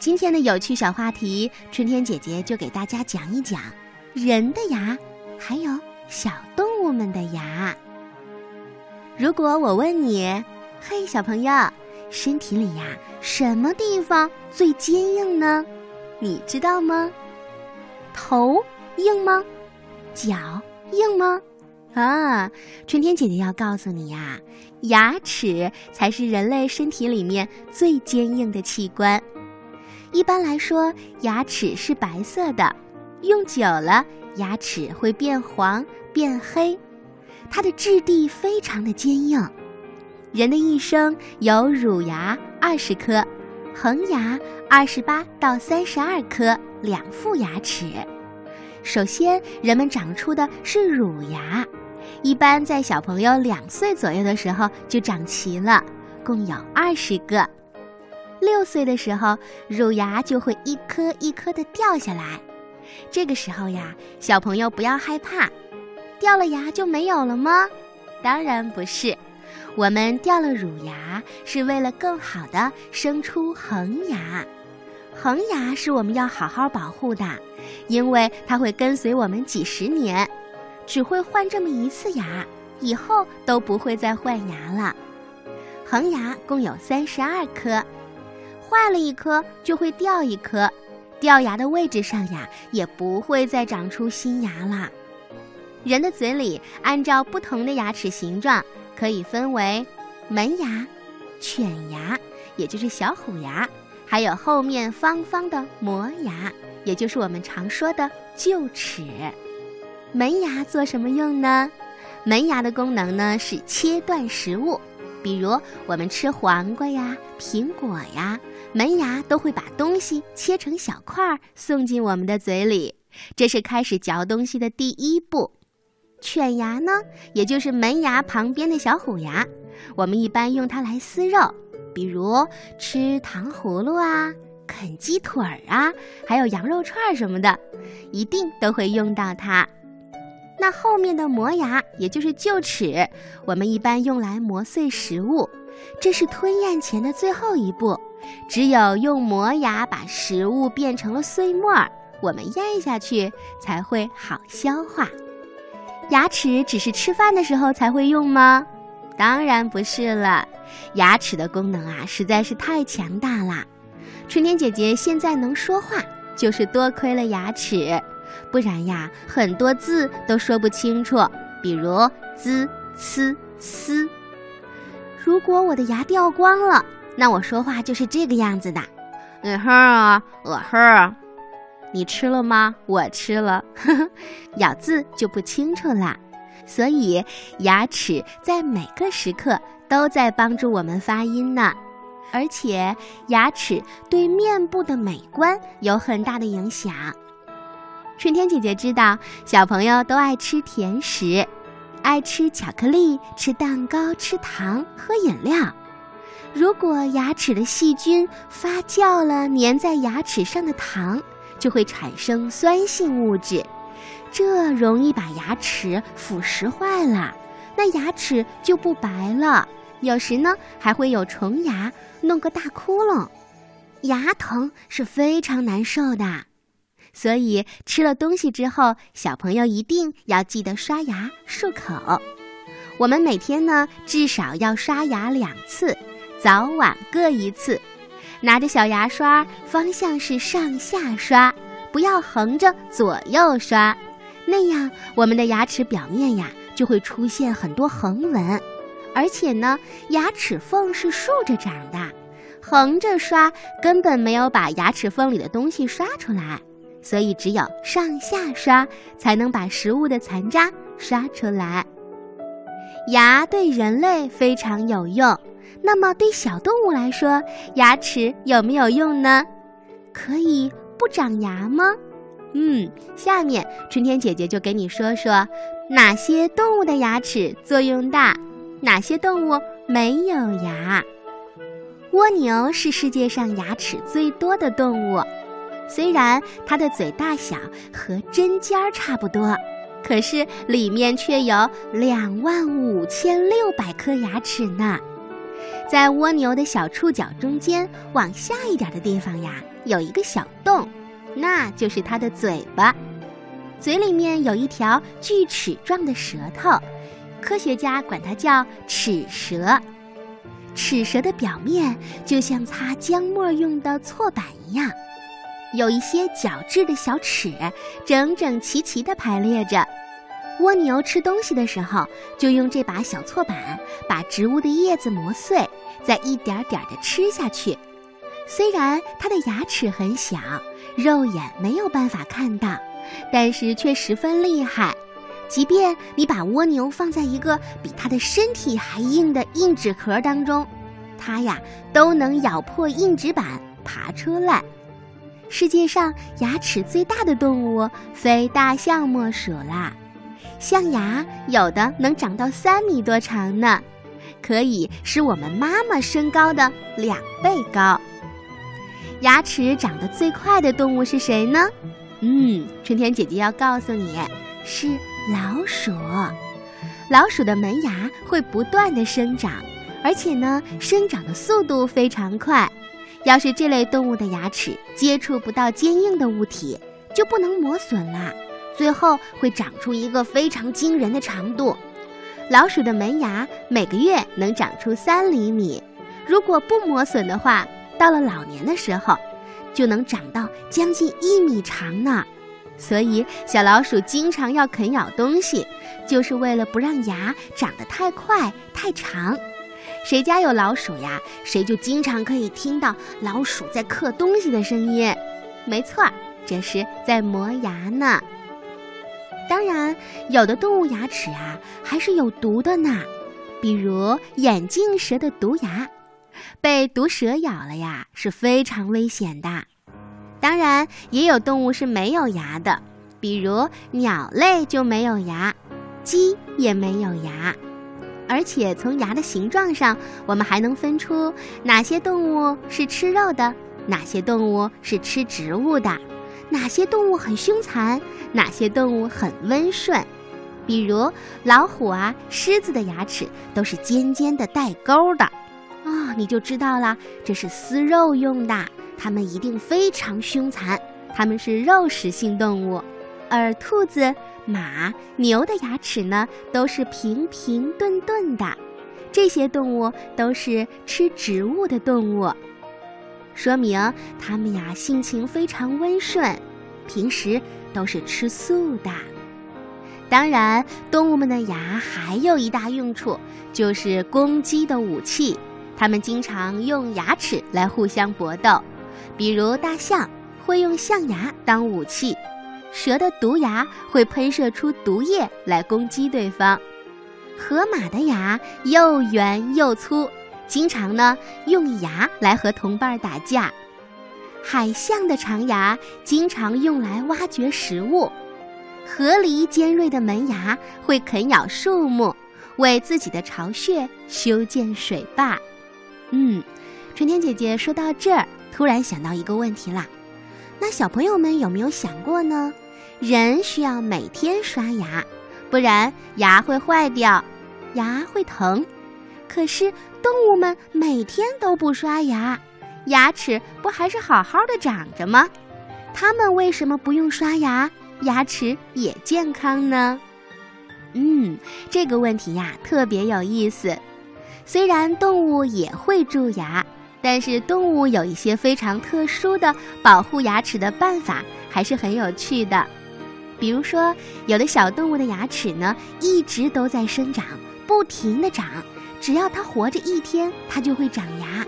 今天的有趣小话题，春天姐姐就给大家讲一讲人的牙，还有小动物们的牙。如果我问你，嘿，小朋友，身体里呀，什么地方最坚硬呢？你知道吗？头硬吗？脚硬吗？啊，春天姐姐要告诉你呀，牙齿才是人类身体里面最坚硬的器官。一般来说，牙齿是白色的，用久了，牙齿会变黄变黑。它的质地非常的坚硬。人的一生有乳牙二十颗，恒牙二十八到三十二颗，两副牙齿。首先，人们长出的是乳牙，一般在小朋友两岁左右的时候就长齐了，共有二十个。六岁的时候，乳牙就会一颗一颗的掉下来。这个时候呀，小朋友不要害怕，掉了牙就没有了吗？当然不是，我们掉了乳牙是为了更好的生出恒牙。恒牙是我们要好好保护的，因为它会跟随我们几十年，只会换这么一次牙，以后都不会再换牙了。恒牙共有三十二颗。坏了一颗就会掉一颗，掉牙的位置上呀，也不会再长出新牙啦。人的嘴里按照不同的牙齿形状，可以分为门牙、犬牙，也就是小虎牙，还有后面方方的磨牙，也就是我们常说的臼齿。门牙做什么用呢？门牙的功能呢是切断食物。比如我们吃黄瓜呀、苹果呀，门牙都会把东西切成小块儿送进我们的嘴里，这是开始嚼东西的第一步。犬牙呢，也就是门牙旁边的小虎牙，我们一般用它来撕肉，比如吃糖葫芦啊、啃鸡腿儿啊，还有羊肉串什么的，一定都会用到它。那后面的磨牙，也就是臼齿，我们一般用来磨碎食物，这是吞咽前的最后一步。只有用磨牙把食物变成了碎末儿，我们咽下去才会好消化。牙齿只是吃饭的时候才会用吗？当然不是了，牙齿的功能啊实在是太强大啦。春天姐姐现在能说话，就是多亏了牙齿。不然呀，很多字都说不清楚，比如滋、呲、丝。如果我的牙掉光了，那我说话就是这个样子的。嗯哼啊，呃哼，你吃了吗？我吃了，呵呵，咬字就不清楚了。所以，牙齿在每个时刻都在帮助我们发音呢。而且，牙齿对面部的美观有很大的影响。春天姐姐知道，小朋友都爱吃甜食，爱吃巧克力、吃蛋糕、吃糖、喝饮料。如果牙齿的细菌发酵了，粘在牙齿上的糖就会产生酸性物质，这容易把牙齿腐蚀坏了，那牙齿就不白了。有时呢，还会有虫牙，弄个大窟窿，牙疼是非常难受的。所以吃了东西之后，小朋友一定要记得刷牙漱口。我们每天呢至少要刷牙两次，早晚各一次。拿着小牙刷，方向是上下刷，不要横着左右刷，那样我们的牙齿表面呀就会出现很多横纹。而且呢，牙齿缝是竖着长的，横着刷根本没有把牙齿缝里的东西刷出来。所以，只有上下刷才能把食物的残渣刷出来。牙对人类非常有用，那么对小动物来说，牙齿有没有用呢？可以不长牙吗？嗯，下面春天姐姐就给你说说哪些动物的牙齿作用大，哪些动物没有牙。蜗牛是世界上牙齿最多的动物。虽然它的嘴大小和针尖儿差不多，可是里面却有两万五千六百颗牙齿呢。在蜗牛的小触角中间往下一点的地方呀，有一个小洞，那就是它的嘴巴。嘴里面有一条锯齿状的舌头，科学家管它叫齿舌。齿舌的表面就像擦姜末用的搓板一样，有一些角质的小齿，整整齐齐地排列着。蜗牛吃东西的时候，就用这把小锉板把植物的叶子磨碎，再一点点地吃下去。虽然它的牙齿很小，肉眼没有办法看到，但是却十分厉害。即便你把蜗牛放在一个比它的身体还硬的硬纸壳当中，它呀都能咬破硬纸板爬出来。世界上牙齿最大的动物非大象莫属啦。象牙有的能长到三米多长呢，可以是我们妈妈身高的两倍高。牙齿长得最快的动物是谁呢？嗯，春天姐姐要告诉你，是老鼠。老鼠的门牙会不断的生长，而且呢，生长的速度非常快。要是这类动物的牙齿接触不到坚硬的物体，就不能磨损啦。最后会长出一个非常惊人的长度，老鼠的门牙每个月能长出三厘米，如果不磨损的话，到了老年的时候，就能长到将近一米长呢。所以小老鼠经常要啃咬东西，就是为了不让牙长得太快太长。谁家有老鼠呀，谁就经常可以听到老鼠在刻东西的声音。没错，这是在磨牙呢。当然，有的动物牙齿啊还是有毒的呢，比如眼镜蛇的毒牙，被毒蛇咬了呀是非常危险的。当然，也有动物是没有牙的，比如鸟类就没有牙，鸡也没有牙。而且从牙的形状上，我们还能分出哪些动物是吃肉的，哪些动物是吃植物的。哪些动物很凶残，哪些动物很温顺？比如老虎啊、狮子的牙齿都是尖尖的、带钩的，啊，你就知道了，这是撕肉用的。它们一定非常凶残，它们是肉食性动物。而兔子、马、牛的牙齿呢，都是平平钝钝的，这些动物都是吃植物的动物。说明它们呀性情非常温顺，平时都是吃素的。当然，动物们的牙还有一大用处，就是攻击的武器。它们经常用牙齿来互相搏斗，比如大象会用象牙当武器，蛇的毒牙会喷射出毒液来攻击对方，河马的牙又圆又粗。经常呢用牙来和同伴打架，海象的长牙经常用来挖掘食物，河狸尖锐的门牙会啃咬树木，为自己的巢穴修建水坝。嗯，春天姐姐说到这儿，突然想到一个问题啦，那小朋友们有没有想过呢？人需要每天刷牙，不然牙会坏掉，牙会疼。可是动物们每天都不刷牙，牙齿不还是好好的长着吗？它们为什么不用刷牙，牙齿也健康呢？嗯，这个问题呀特别有意思。虽然动物也会蛀牙，但是动物有一些非常特殊的保护牙齿的办法，还是很有趣的。比如说，有的小动物的牙齿呢一直都在生长，不停的长。只要它活着一天，它就会长牙。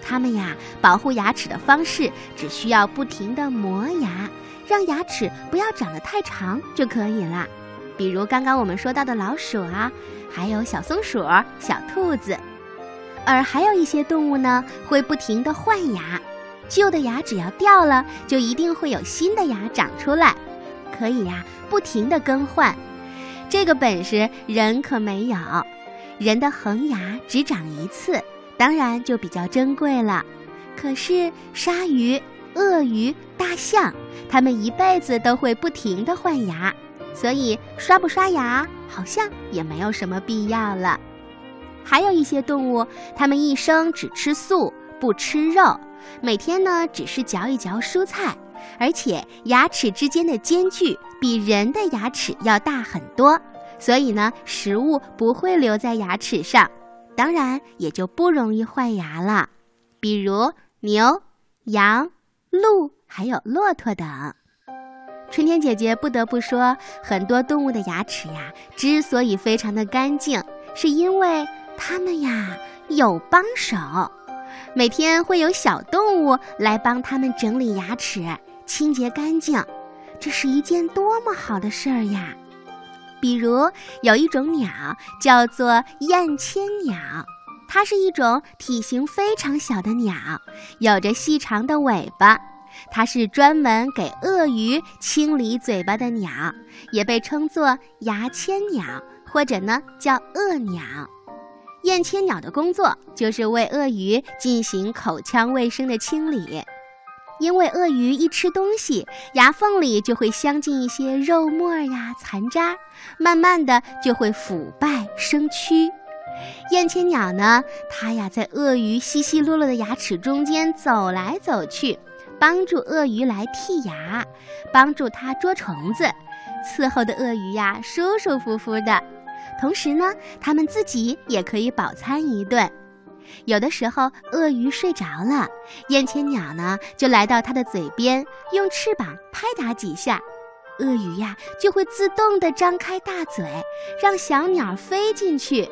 它们呀，保护牙齿的方式只需要不停地磨牙，让牙齿不要长得太长就可以了。比如刚刚我们说到的老鼠啊，还有小松鼠、小兔子。而还有一些动物呢，会不停地换牙，旧的牙只要掉了，就一定会有新的牙长出来，可以呀，不停地更换。这个本事人可没有。人的恒牙只长一次，当然就比较珍贵了。可是鲨鱼、鳄鱼、大象，它们一辈子都会不停地换牙，所以刷不刷牙好像也没有什么必要了。还有一些动物，它们一生只吃素，不吃肉，每天呢只是嚼一嚼蔬菜，而且牙齿之间的间距比人的牙齿要大很多，所以呢食物不会留在牙齿上，当然也就不容易坏牙了。比如牛、羊、鹿，还有骆驼等。春天姐姐不得不说，很多动物的牙齿呀，之所以非常的干净，是因为。它们呀有帮手，每天会有小动物来帮它们整理牙齿、清洁干净，这是一件多么好的事儿呀！比如有一种鸟叫做燕千鸟，它是一种体型非常小的鸟，有着细长的尾巴，它是专门给鳄鱼清理嘴巴的鸟，也被称作牙签鸟，或者呢叫鳄鸟。燕千鸟的工作就是为鳄鱼进行口腔卫生的清理，因为鳄鱼一吃东西，牙缝里就会镶进一些肉沫呀、残渣，慢慢的就会腐败生蛆。燕千鸟呢，它呀在鳄鱼稀稀落落的牙齿中间走来走去，帮助鳄鱼来剔牙，帮助它捉虫子，伺候的鳄鱼呀舒舒服服的。同时呢，它们自己也可以饱餐一顿。有的时候，鳄鱼睡着了，燕千鸟呢就来到它的嘴边，用翅膀拍打几下，鳄鱼呀就会自动地张开大嘴，让小鸟飞进去。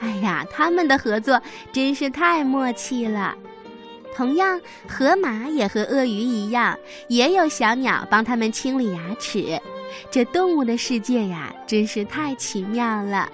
哎呀，它们的合作真是太默契了。同样，河马也和鳄鱼一样，也有小鸟帮它们清理牙齿。这动物的世界呀，真是太奇妙了。